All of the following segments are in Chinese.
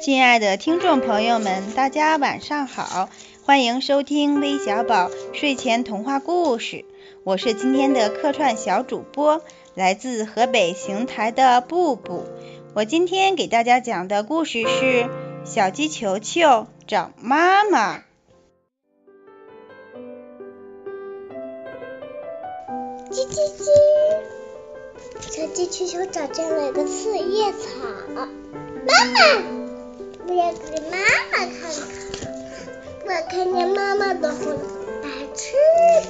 亲爱的听众朋友们，大家晚上好，欢迎收听微小宝睡前童话故事。我是今天的客串小主播，来自河北邢台的布布。我今天给大家讲的故事是《小鸡球球找妈妈》。叽叽叽，小鸡球球找见了一个四叶草。妈妈，我要给妈妈看看。我看见妈妈的红白翅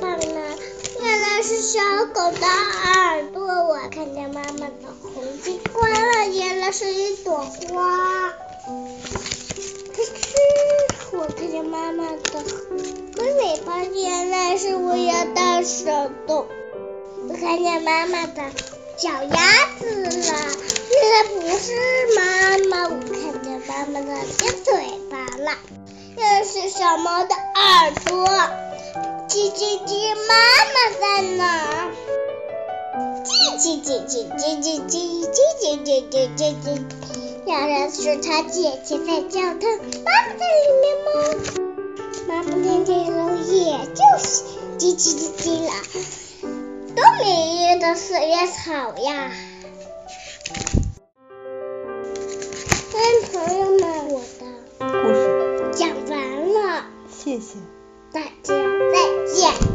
膀了，原来是小狗的耳朵。我看见妈妈的红鸡冠了，原来是一朵花。可是我看见妈妈的龟尾巴，原来是我要大手的。我看见妈妈的脚丫子了，原来。看见妈妈的尖嘴巴了，又是小猫的耳朵。叽叽叽，妈妈在哪儿？叽叽叽叽叽叽叽叽叽叽叽叽叽，原来是他姐姐在叫他。妈妈在里面吗？妈妈在这楼，也就是叽叽叽叽了。多美丽的四叶草呀！谢谢。大家再见。